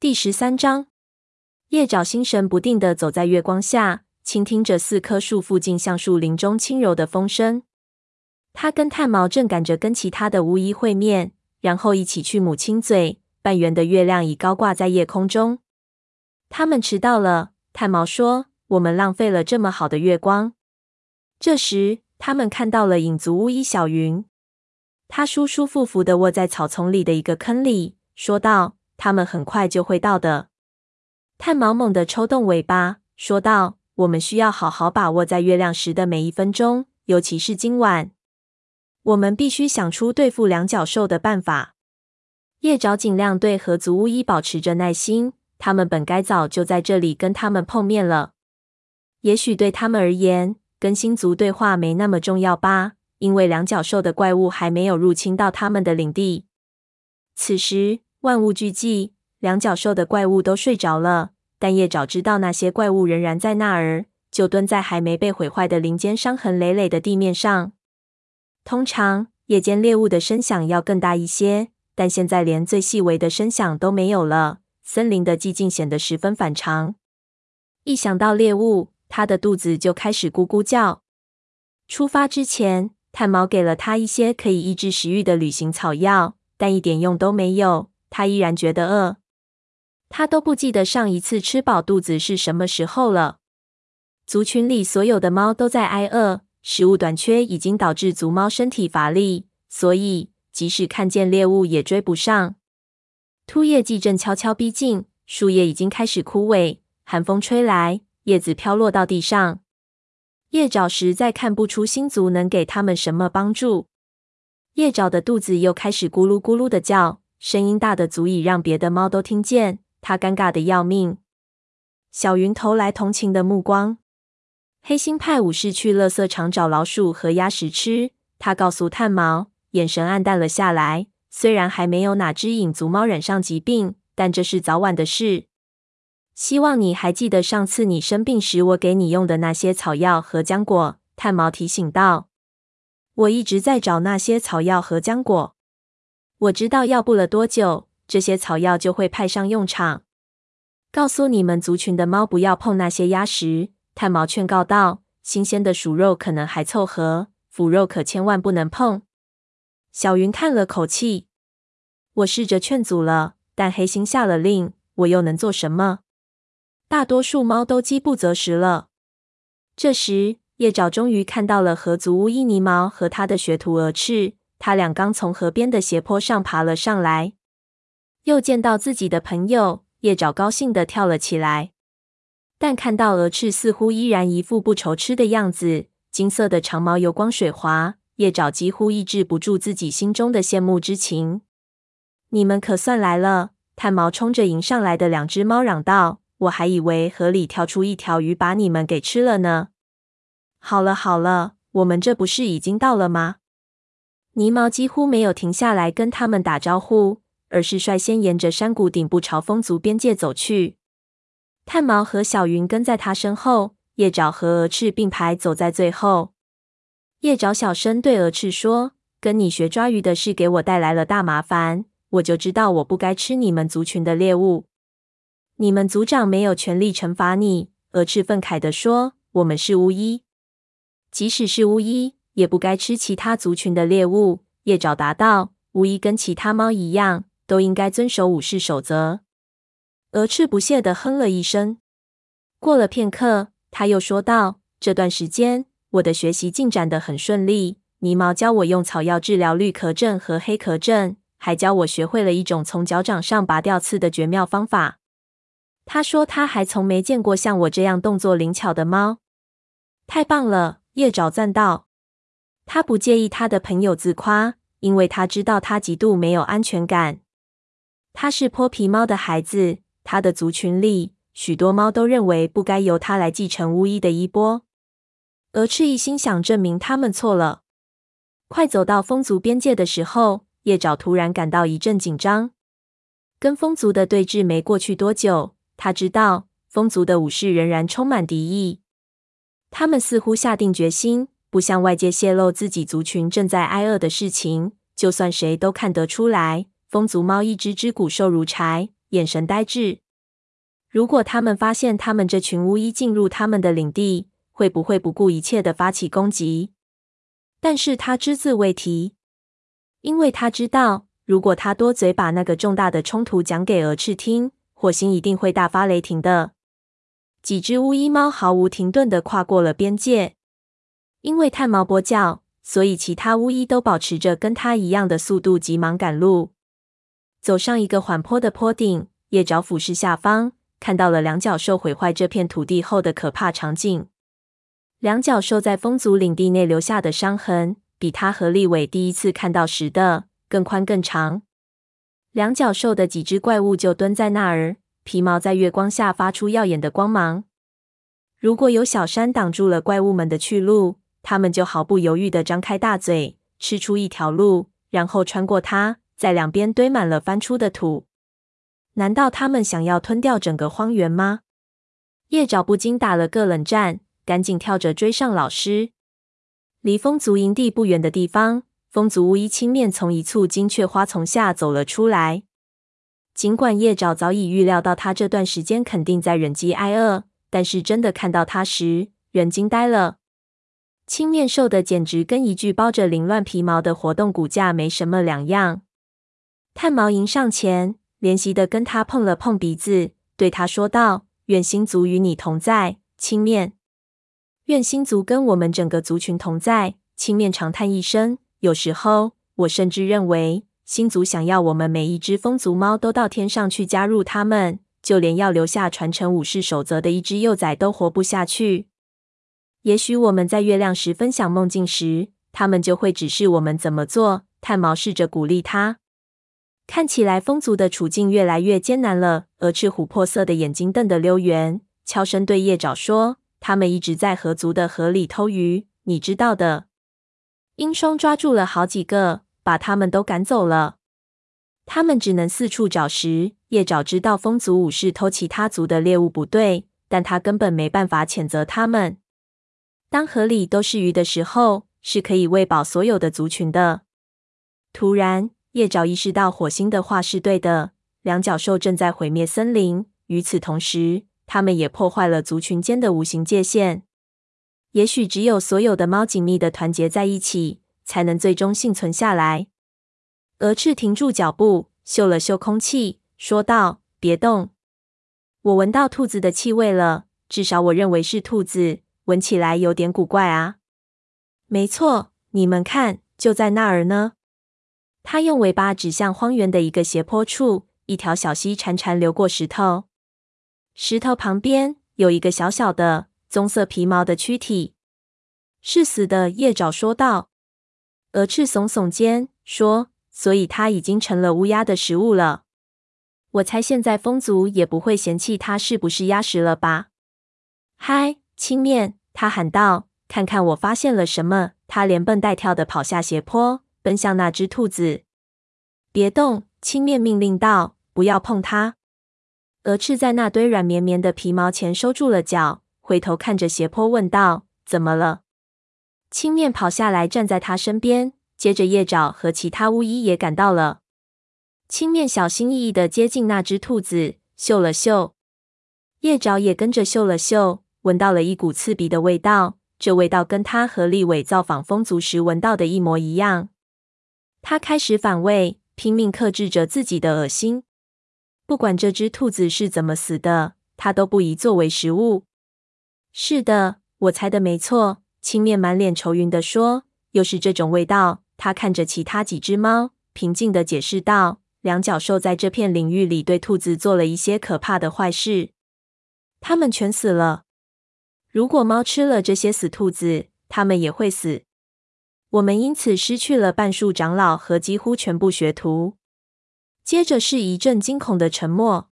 第十三章，叶爪心神不定地走在月光下，倾听着四棵树附近橡树林中轻柔的风声。他跟炭毛正赶着跟其他的巫医会面，然后一起去母亲嘴。半圆的月亮已高挂在夜空中。他们迟到了，炭毛说：“我们浪费了这么好的月光。”这时，他们看到了影族巫医小云，他舒舒服服地卧在草丛里的一个坑里，说道。他们很快就会到的。炭毛猛地抽动尾巴，说道：“我们需要好好把握在月亮时的每一分钟，尤其是今晚。我们必须想出对付两脚兽的办法。”叶爪尽量对河族巫医保持着耐心，他们本该早就在这里跟他们碰面了。也许对他们而言，跟星族对话没那么重要吧，因为两脚兽的怪物还没有入侵到他们的领地。此时，万物俱寂，两脚兽的怪物都睡着了，但叶爪知道那些怪物仍然在那儿，就蹲在还没被毁坏的林间伤痕累累的地面上。通常夜间猎物的声响要更大一些，但现在连最细微的声响都没有了。森林的寂静显得十分反常。一想到猎物，他的肚子就开始咕咕叫。出发之前，炭毛给了他一些可以抑制食欲的旅行草药，但一点用都没有。他依然觉得饿，他都不记得上一次吃饱肚子是什么时候了。族群里所有的猫都在挨饿，食物短缺已经导致族猫身体乏力，所以即使看见猎物也追不上。秃叶季正悄悄逼近，树叶已经开始枯萎，寒风吹来，叶子飘落到地上。叶爪实在看不出新族能给他们什么帮助。叶爪的肚子又开始咕噜咕噜的叫。声音大得足以让别的猫都听见，它尴尬的要命。小云投来同情的目光。黑心派武士去垃圾场找老鼠和鸭食吃，他告诉炭毛，眼神黯淡了下来。虽然还没有哪只影族猫染上疾病，但这是早晚的事。希望你还记得上次你生病时我给你用的那些草药和浆果。炭毛提醒道：“我一直在找那些草药和浆果。”我知道，要不了多久，这些草药就会派上用场。告诉你们族群的猫不要碰那些鸭食。炭毛劝告道：“新鲜的鼠肉可能还凑合，腐肉可千万不能碰。”小云叹了口气：“我试着劝阻了，但黑心下了令，我又能做什么？大多数猫都饥不择食了。”这时，叶爪终于看到了河族巫医泥毛和他的学徒蛾翅。他俩刚从河边的斜坡上爬了上来，又见到自己的朋友，叶爪高兴地跳了起来。但看到鹅翅似乎依然一副不愁吃的样子，金色的长毛油光水滑，叶爪几乎抑制不住自己心中的羡慕之情。你们可算来了！炭毛冲着迎上来的两只猫嚷道：“我还以为河里跳出一条鱼把你们给吃了呢。”好了好了，我们这不是已经到了吗？泥毛几乎没有停下来跟他们打招呼，而是率先沿着山谷顶部朝风族边界走去。炭毛和小云跟在他身后，叶爪和蛾翅并排走在最后。叶爪小声对蛾翅说：“跟你学抓鱼的事给我带来了大麻烦，我就知道我不该吃你们族群的猎物。你们族长没有权利惩罚你。”鹅翅愤慨地说：“我们是巫医，即使是巫医。”也不该吃其他族群的猎物。叶爪答道：“无疑跟其他猫一样，都应该遵守武士守则。”鹅翅不屑地哼了一声。过了片刻，他又说道：“这段时间，我的学习进展得很顺利。泥毛教我用草药治疗绿壳症和黑壳症，还教我学会了一种从脚掌上拔掉刺的绝妙方法。他说他还从没见过像我这样动作灵巧的猫。太棒了！”叶爪赞道。他不介意他的朋友自夸，因为他知道他极度没有安全感。他是泼皮猫的孩子，他的族群里许多猫都认为不该由他来继承巫医的衣钵。蛾翅一心想证明他们错了。快走到风族边界的时候，叶爪突然感到一阵紧张。跟风族的对峙没过去多久，他知道风族的武士仍然充满敌意。他们似乎下定决心。不向外界泄露自己族群正在挨饿的事情，就算谁都看得出来。风族猫一只只骨瘦如柴，眼神呆滞。如果他们发现他们这群巫医进入他们的领地，会不会不顾一切的发起攻击？但是他只字未提，因为他知道，如果他多嘴把那个重大的冲突讲给蛾翅听，火星一定会大发雷霆的。几只巫医猫毫无停顿的跨过了边界，因为炭毛跛脚，所以其他巫医都保持着跟他一样的速度，急忙赶路。走上一个缓坡的坡顶，叶爪俯视下方，看到了两角兽毁坏这片土地后的可怕场景。两角兽在风族领地内留下的伤痕，比他和立伟第一次看到时的更宽更长。两角兽的几只怪物就蹲在那儿。皮毛在月光下发出耀眼的光芒。如果有小山挡住了怪物们的去路，他们就毫不犹豫地张开大嘴，吃出一条路，然后穿过它，在两边堆满了翻出的土。难道他们想要吞掉整个荒原吗？叶爪不禁打了个冷战，赶紧跳着追上老师。离风族营地不远的地方，风族巫医青面从一簇金雀花丛下走了出来。尽管叶爪早已预料到他这段时间肯定在忍饥挨饿，但是真的看到他时，人惊呆了。青面瘦的简直跟一具包着凌乱皮毛的活动骨架没什么两样。炭毛迎上前，怜惜的跟他碰了碰鼻子，对他说道：“愿星族与你同在，青面。愿星族跟我们整个族群同在。”青面长叹一声，有时候我甚至认为。星族想要我们每一只风族猫都到天上去加入他们，就连要留下传承武士守则的一只幼崽都活不下去。也许我们在月亮时分享梦境时，他们就会指示我们怎么做。炭毛试着鼓励他。看起来风族的处境越来越艰难了。鹅翅琥珀色的眼睛瞪得溜圆，悄声对叶爪说：“他们一直在河族的河里偷鱼，你知道的。鹰双抓住了好几个。”把他们都赶走了。他们只能四处找食。叶爪知道风族武士偷其他族的猎物不对，但他根本没办法谴责他们。当河里都是鱼的时候，是可以喂饱所有的族群的。突然，叶爪意识到火星的话是对的，两角兽正在毁灭森林。与此同时，他们也破坏了族群间的无形界限。也许只有所有的猫紧密的团结在一起。才能最终幸存下来。鹅翅停住脚步，嗅了嗅空气，说道：“别动，我闻到兔子的气味了。至少我认为是兔子，闻起来有点古怪啊。”“没错，你们看，就在那儿呢。”他用尾巴指向荒原的一个斜坡处，一条小溪潺潺流过石头。石头旁边有一个小小的棕色皮毛的躯体，是死的。叶爪说道。鹅翅耸耸肩说：“所以它已经成了乌鸦的食物了。我猜现在风族也不会嫌弃它是不是鸭食了吧？”“嗨，青面！”他喊道，“看看我发现了什么！”他连蹦带跳的跑下斜坡，奔向那只兔子。“别动！”青面命令道，“不要碰它。”鹅翅在那堆软绵绵的皮毛前收住了脚，回头看着斜坡问道：“怎么了？”青面跑下来，站在他身边。接着，叶爪和其他巫医也赶到了。青面小心翼翼地接近那只兔子，嗅了嗅。叶爪也跟着嗅了嗅，闻到了一股刺鼻的味道。这味道跟他和立伟造访风族时闻到的一模一样。他开始反胃，拼命克制着自己的恶心。不管这只兔子是怎么死的，他都不宜作为食物。是的，我猜的没错。青面满脸愁云地说：“又是这种味道。”他看着其他几只猫，平静地解释道：“两角兽在这片领域里对兔子做了一些可怕的坏事，它们全死了。如果猫吃了这些死兔子，它们也会死。我们因此失去了半数长老和几乎全部学徒。”接着是一阵惊恐的沉默。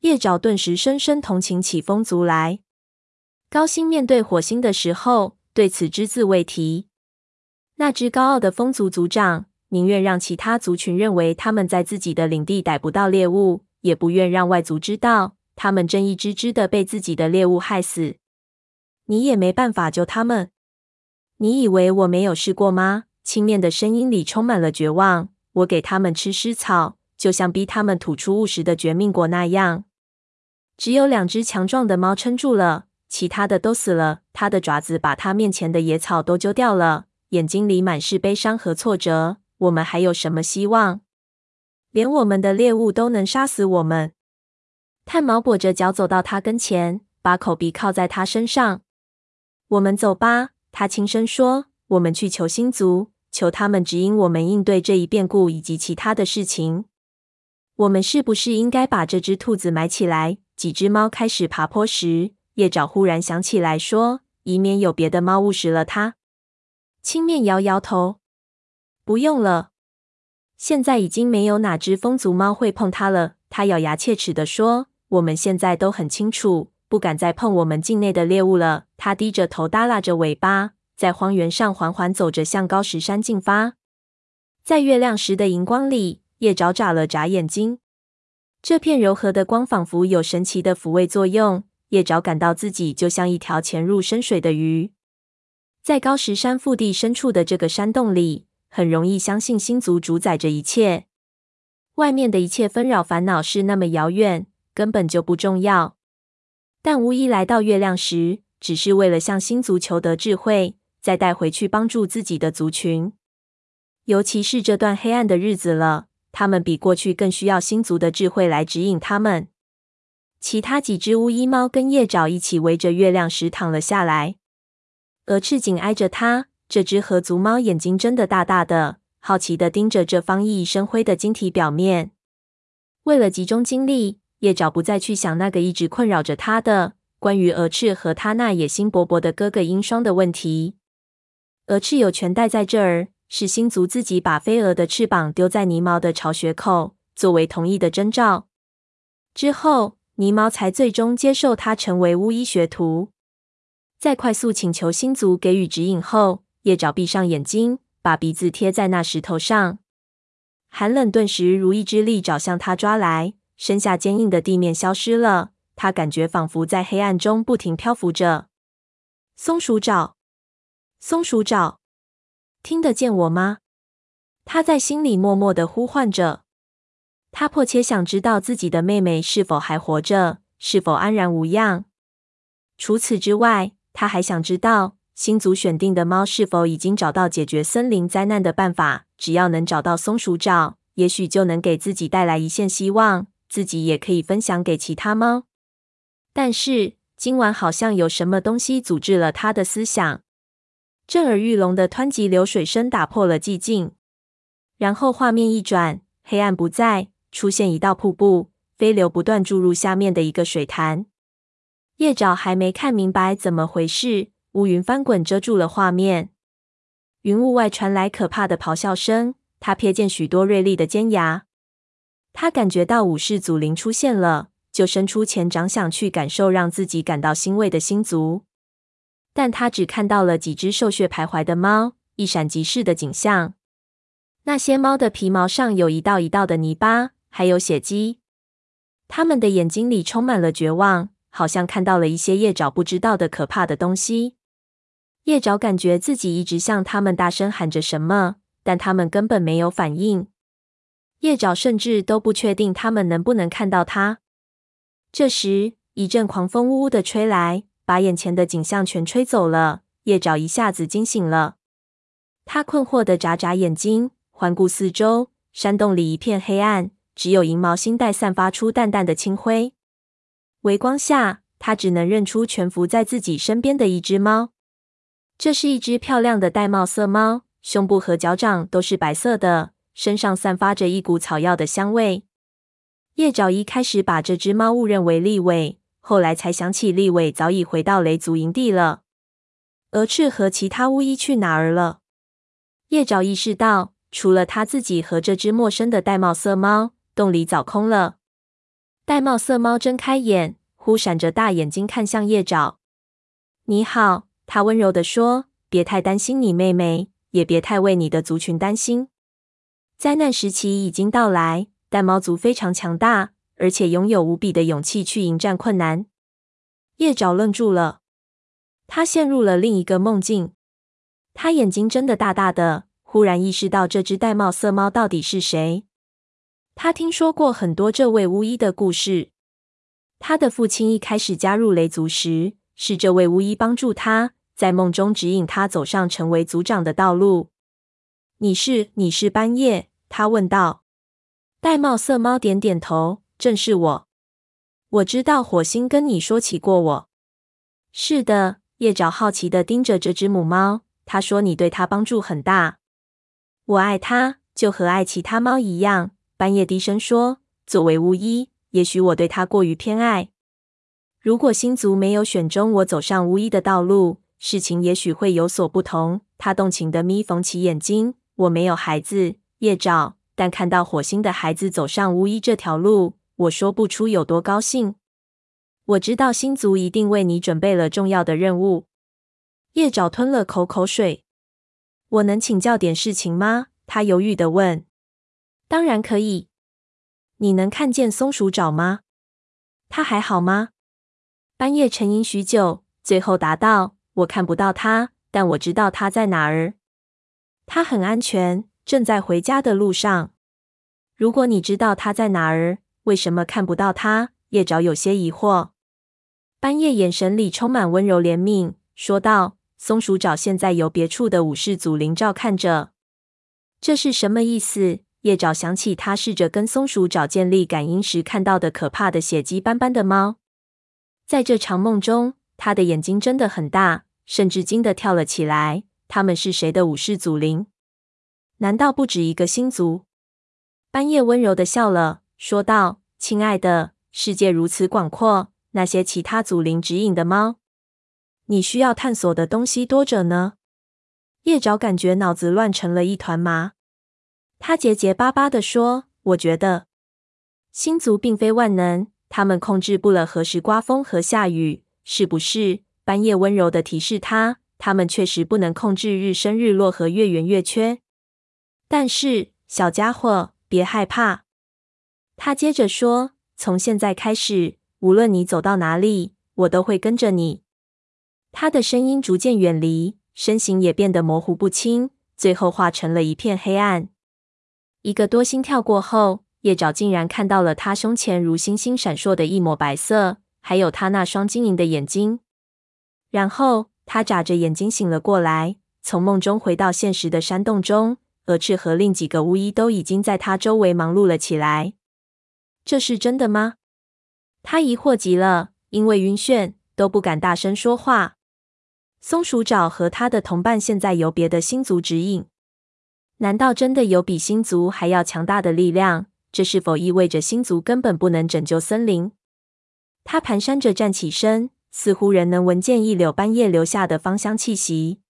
叶爪顿时深深同情起风族来。高星面对火星的时候，对此只字未提。那只高傲的风族族长宁愿让其他族群认为他们在自己的领地逮不到猎物，也不愿让外族知道他们正一只只的被自己的猎物害死。你也没办法救他们。你以为我没有试过吗？青面的声音里充满了绝望。我给他们吃尸草，就像逼他们吐出误食的绝命果那样。只有两只强壮的猫撑住了，其他的都死了。它的爪子把它面前的野草都揪掉了，眼睛里满是悲伤和挫折。我们还有什么希望？连我们的猎物都能杀死我们。炭毛跛着脚走到他跟前，把口鼻靠在他身上。我们走吧，他轻声说。我们去求星族，求他们指引我们应对这一变故以及其他的事情。我们是不是应该把这只兔子埋起来？几只猫开始爬坡时，叶爪忽然想起来说：“以免有别的猫误食了它。”青面摇摇头：“不用了，现在已经没有哪只风族猫会碰它了。”它咬牙切齿地说：“我们现在都很清楚，不敢再碰我们境内的猎物了。”它低着头，耷拉着尾巴，在荒原上缓缓走着，向高石山进发。在月亮时的荧光里，叶爪眨了眨眼睛。这片柔和的光仿佛有神奇的抚慰作用，叶爪感到自己就像一条潜入深水的鱼。在高石山腹地深处的这个山洞里，很容易相信星族主宰着一切。外面的一切纷扰烦恼是那么遥远，根本就不重要。但巫医来到月亮时，只是为了向星族求得智慧，再带回去帮助自己的族群。尤其是这段黑暗的日子了。他们比过去更需要星族的智慧来指引他们。其他几只巫医猫跟夜爪一起围着月亮石躺了下来，鹅翅紧挨着它。这只河族猫眼睛睁得大大的，好奇地盯着这方熠熠生辉的晶体表面。为了集中精力，叶爪不再去想那个一直困扰着他的关于蛾翅和他那野心勃勃的哥哥鹰双的问题。蛾翅有权待在这儿。是星族自己把飞蛾的翅膀丢在泥猫的巢穴口，作为同意的征兆。之后，泥猫才最终接受他成为巫医学徒。在快速请求星族给予指引后，叶爪闭上眼睛，把鼻子贴在那石头上。寒冷顿时如一只利爪向他抓来，身下坚硬的地面消失了。他感觉仿佛在黑暗中不停漂浮着。松鼠爪，松鼠爪。听得见我吗？他在心里默默地呼唤着。他迫切想知道自己的妹妹是否还活着，是否安然无恙。除此之外，他还想知道星族选定的猫是否已经找到解决森林灾难的办法。只要能找到松鼠爪，也许就能给自己带来一线希望，自己也可以分享给其他猫。但是今晚好像有什么东西阻滞了他的思想。震耳欲聋的湍急流水声打破了寂静，然后画面一转，黑暗不再，出现一道瀑布，飞流不断注入下面的一个水潭。叶爪还没看明白怎么回事，乌云翻滚遮住了画面，云雾外传来可怕的咆哮声。他瞥见许多锐利的尖牙，他感觉到武士祖灵出现了，就伸出前掌想去感受让自己感到欣慰的星族。但他只看到了几只兽血徘徊的猫，一闪即逝的景象。那些猫的皮毛上有一道一道的泥巴，还有血迹。它们的眼睛里充满了绝望，好像看到了一些叶爪不知道的可怕的东西。叶爪感觉自己一直向他们大声喊着什么，但他们根本没有反应。叶爪甚至都不确定他们能不能看到它。这时，一阵狂风呜呜的吹来。把眼前的景象全吹走了，叶爪一下子惊醒了。他困惑地眨眨眼睛，环顾四周，山洞里一片黑暗，只有银毛星带散发出淡淡的青辉。微光下，他只能认出蜷伏在自己身边的一只猫。这是一只漂亮的玳瑁色猫，胸部和脚掌都是白色的，身上散发着一股草药的香味。叶爪一开始把这只猫误认为立伟。后来才想起，立伟早已回到雷族营地了。蛾翅和其他巫医去哪儿了？叶爪意识到，除了他自己和这只陌生的玳瑁色猫，洞里早空了。玳瑁色猫睁开眼，忽闪着大眼睛看向叶爪。“你好。”他温柔地说，“别太担心你妹妹，也别太为你的族群担心。灾难时期已经到来，但猫族非常强大。”而且拥有无比的勇气去迎战困难。叶爪愣住了，他陷入了另一个梦境。他眼睛睁得大大的，忽然意识到这只玳瑁色猫到底是谁。他听说过很多这位巫医的故事。他的父亲一开始加入雷族时，是这位巫医帮助他在梦中指引他走上成为族长的道路。你是，你是班叶？他问道。玳瑁色猫点点头，正是我。我知道火星跟你说起过我。是的，叶爪好奇地盯着这只母猫。他说你对它帮助很大。我爱它，就和爱其他猫一样。半夜低声说：“作为巫医，也许我对它过于偏爱。如果星族没有选中我走上巫医的道路，事情也许会有所不同。”他动情的眯缝起眼睛。我没有孩子，叶爪，但看到火星的孩子走上巫医这条路。我说不出有多高兴。我知道星族一定为你准备了重要的任务。叶爪吞了口口水。我能请教点事情吗？他犹豫的问。当然可以。你能看见松鼠爪吗？他还好吗？班夜沉吟许久，最后答道：“我看不到他，但我知道他在哪儿。他很安全，正在回家的路上。如果你知道他在哪儿，为什么看不到他？叶爪有些疑惑。半夜眼神里充满温柔怜悯，说道：“松鼠爪现在由别处的武士祖灵照看着。这是什么意思？”叶爪想起他试着跟松鼠爪建立感应时看到的可怕的血迹斑斑的猫。在这场梦中，他的眼睛睁得很大，甚至惊得跳了起来。他们是谁的武士祖灵？难道不止一个星族？班叶温柔地笑了。说道：“亲爱的，世界如此广阔，那些其他祖灵指引的猫，你需要探索的东西多着呢。”叶爪感觉脑子乱成了一团麻。他结结巴巴地说：“我觉得星族并非万能，他们控制不了何时刮风和下雨，是不是？”班叶温柔地提示他：“他们确实不能控制日升日落和月圆月缺。但是，小家伙，别害怕。”他接着说：“从现在开始，无论你走到哪里，我都会跟着你。”他的声音逐渐远离，身形也变得模糊不清，最后化成了一片黑暗。一个多心跳过后，叶爪竟然看到了他胸前如星星闪烁的一抹白色，还有他那双晶莹的眼睛。然后他眨着眼睛醒了过来，从梦中回到现实的山洞中。蛾翅和另几个巫医都已经在他周围忙碌了起来。这是真的吗？他疑惑极了，因为晕眩都不敢大声说话。松鼠爪和他的同伴现在由别的星族指引，难道真的有比星族还要强大的力量？这是否意味着星族根本不能拯救森林？他蹒跚着站起身，似乎仍能闻见一缕斑叶留下的芳香气息。